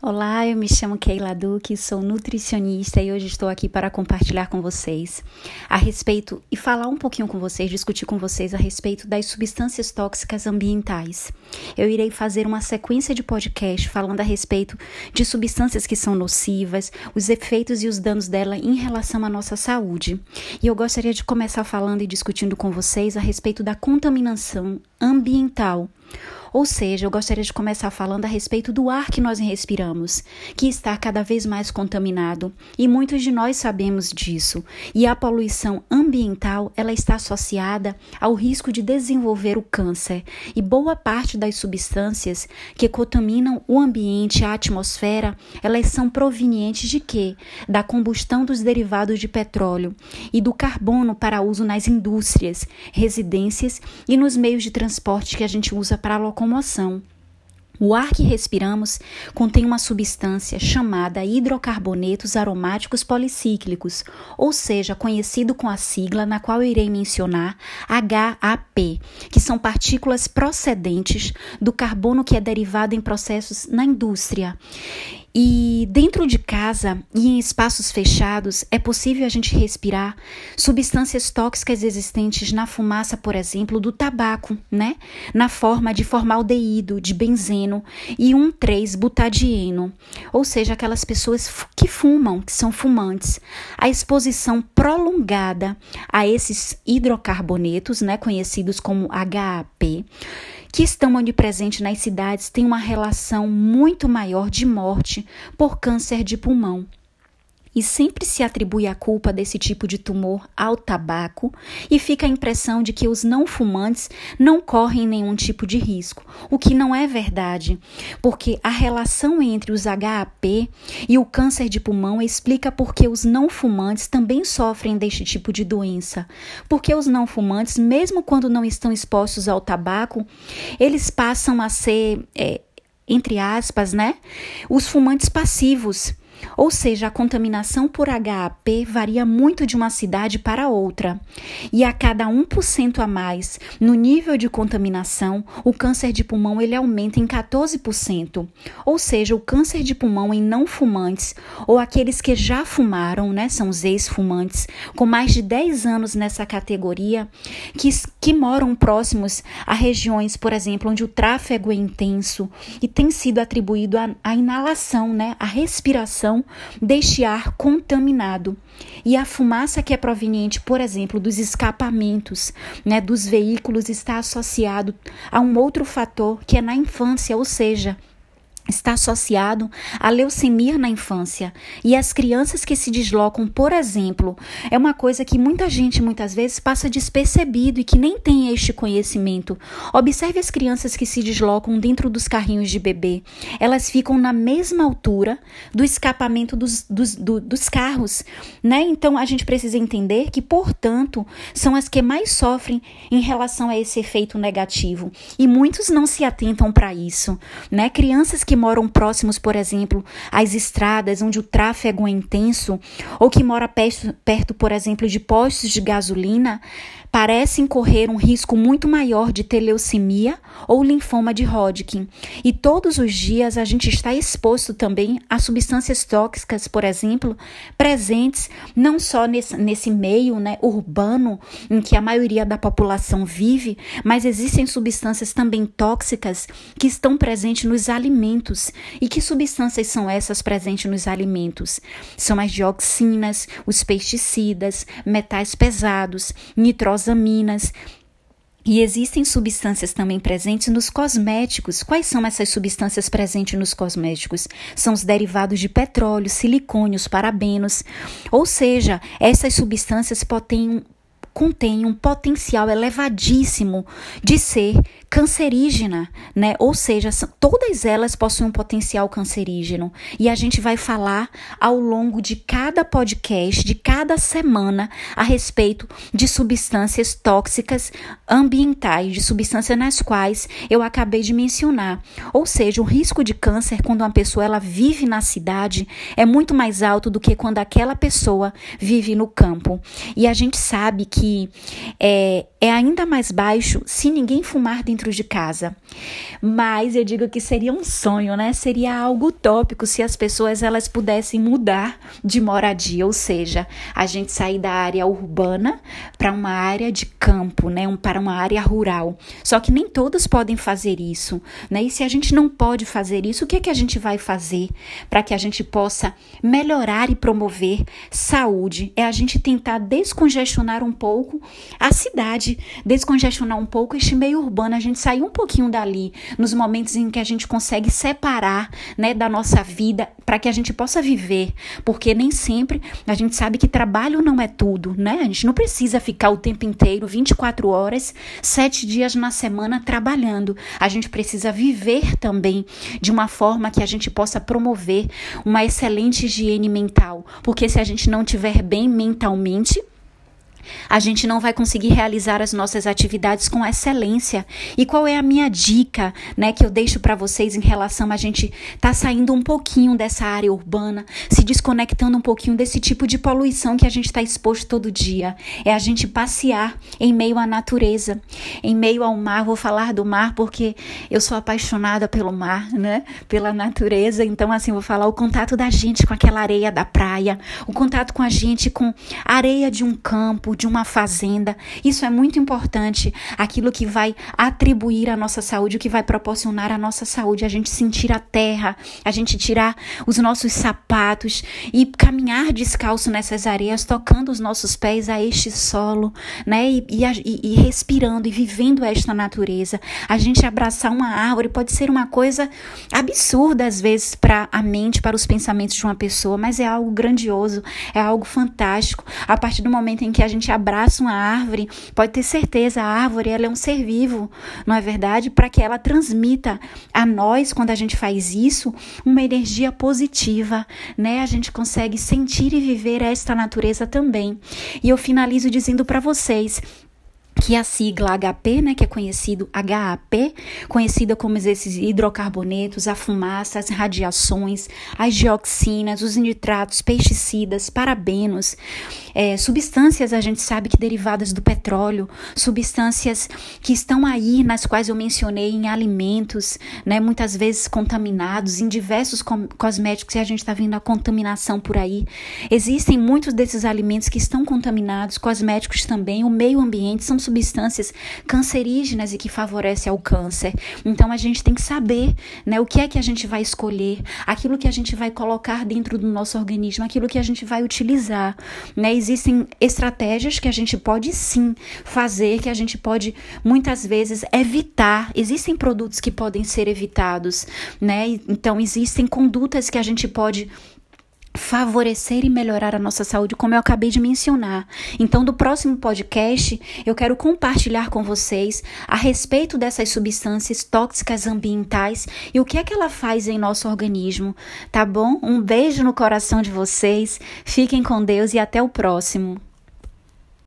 Olá, eu me chamo Keila Duque, sou nutricionista e hoje estou aqui para compartilhar com vocês a respeito e falar um pouquinho com vocês, discutir com vocês a respeito das substâncias tóxicas ambientais. Eu irei fazer uma sequência de podcast falando a respeito de substâncias que são nocivas, os efeitos e os danos dela em relação à nossa saúde. E eu gostaria de começar falando e discutindo com vocês a respeito da contaminação ambiental ou seja, eu gostaria de começar falando a respeito do ar que nós respiramos, que está cada vez mais contaminado, e muitos de nós sabemos disso. E a poluição ambiental, ela está associada ao risco de desenvolver o câncer, e boa parte das substâncias que contaminam o ambiente, a atmosfera, elas são provenientes de quê? Da combustão dos derivados de petróleo e do carbono para uso nas indústrias, residências e nos meios de transporte que a gente usa para locomoção. O ar que respiramos contém uma substância chamada hidrocarbonetos aromáticos policíclicos, ou seja, conhecido com a sigla na qual eu irei mencionar HAP, que são partículas procedentes do carbono que é derivado em processos na indústria. E dentro de casa e em espaços fechados é possível a gente respirar substâncias tóxicas existentes na fumaça, por exemplo, do tabaco, né? Na forma de formaldeído, de benzeno e 1,3-butadieno, ou seja, aquelas pessoas que fumam, que são fumantes. A exposição prolongada a esses hidrocarbonetos, né, conhecidos como HAP, que estão onipresentes nas cidades têm uma relação muito maior de morte por câncer de pulmão e sempre se atribui a culpa desse tipo de tumor ao tabaco e fica a impressão de que os não fumantes não correm nenhum tipo de risco, o que não é verdade, porque a relação entre os HAP e o câncer de pulmão explica por que os não fumantes também sofrem deste tipo de doença, porque os não fumantes, mesmo quando não estão expostos ao tabaco, eles passam a ser é, entre aspas, né? Os fumantes passivos ou seja, a contaminação por HAP varia muito de uma cidade para outra. E a cada 1% a mais no nível de contaminação, o câncer de pulmão ele aumenta em 14%. Ou seja, o câncer de pulmão em não fumantes ou aqueles que já fumaram, né, são os ex-fumantes, com mais de 10 anos nessa categoria, que, que moram próximos a regiões, por exemplo, onde o tráfego é intenso e tem sido atribuído à inalação, né, à respiração deste ar contaminado. E a fumaça que é proveniente, por exemplo, dos escapamentos né, dos veículos está associado a um outro fator que é na infância, ou seja, está associado à leucemia na infância. E as crianças que se deslocam, por exemplo, é uma coisa que muita gente muitas vezes passa despercebido e que nem tem este conhecimento. Observe as crianças que se deslocam dentro dos carrinhos de bebê. Elas ficam na mesma altura do escapamento dos, dos, do, dos carros, né? Então a gente precisa entender que, portanto, são as que mais sofrem em relação a esse efeito negativo. E muitos não se atentam para isso, né? Crianças que moram próximos, por exemplo, às estradas onde o tráfego é intenso, ou que mora perto, perto por exemplo, de postos de gasolina, parecem correr um risco muito maior de ter leucemia ou linfoma de Hodgkin. E todos os dias a gente está exposto também a substâncias tóxicas, por exemplo, presentes não só nesse, nesse meio né, urbano em que a maioria da população vive, mas existem substâncias também tóxicas que estão presentes nos alimentos. E que substâncias são essas presentes nos alimentos? São as dioxinas, os pesticidas, metais pesados, nitrosaminas nitrosaminas. E existem substâncias também presentes nos cosméticos. Quais são essas substâncias presentes nos cosméticos? São os derivados de petróleo, silicônios, parabenos. Ou seja, essas substâncias podem, contêm um potencial elevadíssimo de ser cancerígena, né? Ou seja, todas elas possuem um potencial cancerígeno. E a gente vai falar ao longo de cada podcast, de cada semana, a respeito de substâncias tóxicas ambientais, de substâncias nas quais eu acabei de mencionar. Ou seja, o risco de câncer quando uma pessoa ela vive na cidade é muito mais alto do que quando aquela pessoa vive no campo. E a gente sabe que que é, é ainda mais baixo se ninguém fumar dentro de casa. Mas eu digo que seria um sonho, né? Seria algo utópico se as pessoas elas pudessem mudar de moradia, ou seja, a gente sair da área urbana para uma área de campo, né? Um, para uma área rural. Só que nem todos podem fazer isso, né? E se a gente não pode fazer isso, o que é que a gente vai fazer para que a gente possa melhorar e promover saúde? É a gente tentar descongestionar um pouco a cidade, descongestionar um pouco este meio urbano, a gente sair um pouquinho dali nos momentos em que a gente consegue separar, né, da nossa vida para que a gente possa viver, porque nem sempre a gente sabe que trabalho não é tudo, né? A gente não precisa ficar o tempo inteiro, 24 horas, sete dias na semana trabalhando. A gente precisa viver também de uma forma que a gente possa promover uma excelente higiene mental, porque se a gente não tiver bem mentalmente, a gente não vai conseguir realizar as nossas atividades com excelência. E qual é a minha dica, né, que eu deixo para vocês em relação a gente tá saindo um pouquinho dessa área urbana, se desconectando um pouquinho desse tipo de poluição que a gente está exposto todo dia? É a gente passear em meio à natureza, em meio ao mar. Vou falar do mar porque eu sou apaixonada pelo mar, né? Pela natureza. Então, assim, vou falar o contato da gente com aquela areia da praia, o contato com a gente com areia de um campo, de uma fazenda. Isso é muito importante. Aquilo que vai atribuir à nossa saúde, o que vai proporcionar à nossa saúde, a gente sentir a terra, a gente tirar os nossos sapatos e caminhar descalço nessas areias, tocando os nossos pés a este solo, né? E, e, e respirando e vivendo esta natureza. A gente abraçar uma árvore pode ser uma coisa absurda às vezes para a mente, para os pensamentos de uma pessoa, mas é algo grandioso, é algo fantástico. A partir do momento em que a gente gente abraça uma árvore, pode ter certeza, a árvore ela é um ser vivo, não é verdade? Para que ela transmita a nós, quando a gente faz isso, uma energia positiva, né? A gente consegue sentir e viver esta natureza também. E eu finalizo dizendo para vocês que a sigla HP, né, que é conhecido HAP, conhecida como esses hidrocarbonetos, a fumaça, as radiações, as dioxinas, os nitratos, pesticidas, parabenos, é, substâncias a gente sabe que derivadas do petróleo, substâncias que estão aí, nas quais eu mencionei em alimentos, né, muitas vezes contaminados, em diversos cosméticos e a gente está vendo a contaminação por aí. Existem muitos desses alimentos que estão contaminados, cosméticos também, o meio ambiente são substâncias cancerígenas e que favorecem ao câncer. Então a gente tem que saber, né, o que é que a gente vai escolher, aquilo que a gente vai colocar dentro do nosso organismo, aquilo que a gente vai utilizar, né? Existem estratégias que a gente pode sim fazer, que a gente pode muitas vezes evitar. Existem produtos que podem ser evitados, né? Então existem condutas que a gente pode favorecer e melhorar a nossa saúde, como eu acabei de mencionar. Então, do próximo podcast, eu quero compartilhar com vocês a respeito dessas substâncias tóxicas ambientais e o que é que ela faz em nosso organismo, tá bom? Um beijo no coração de vocês. Fiquem com Deus e até o próximo.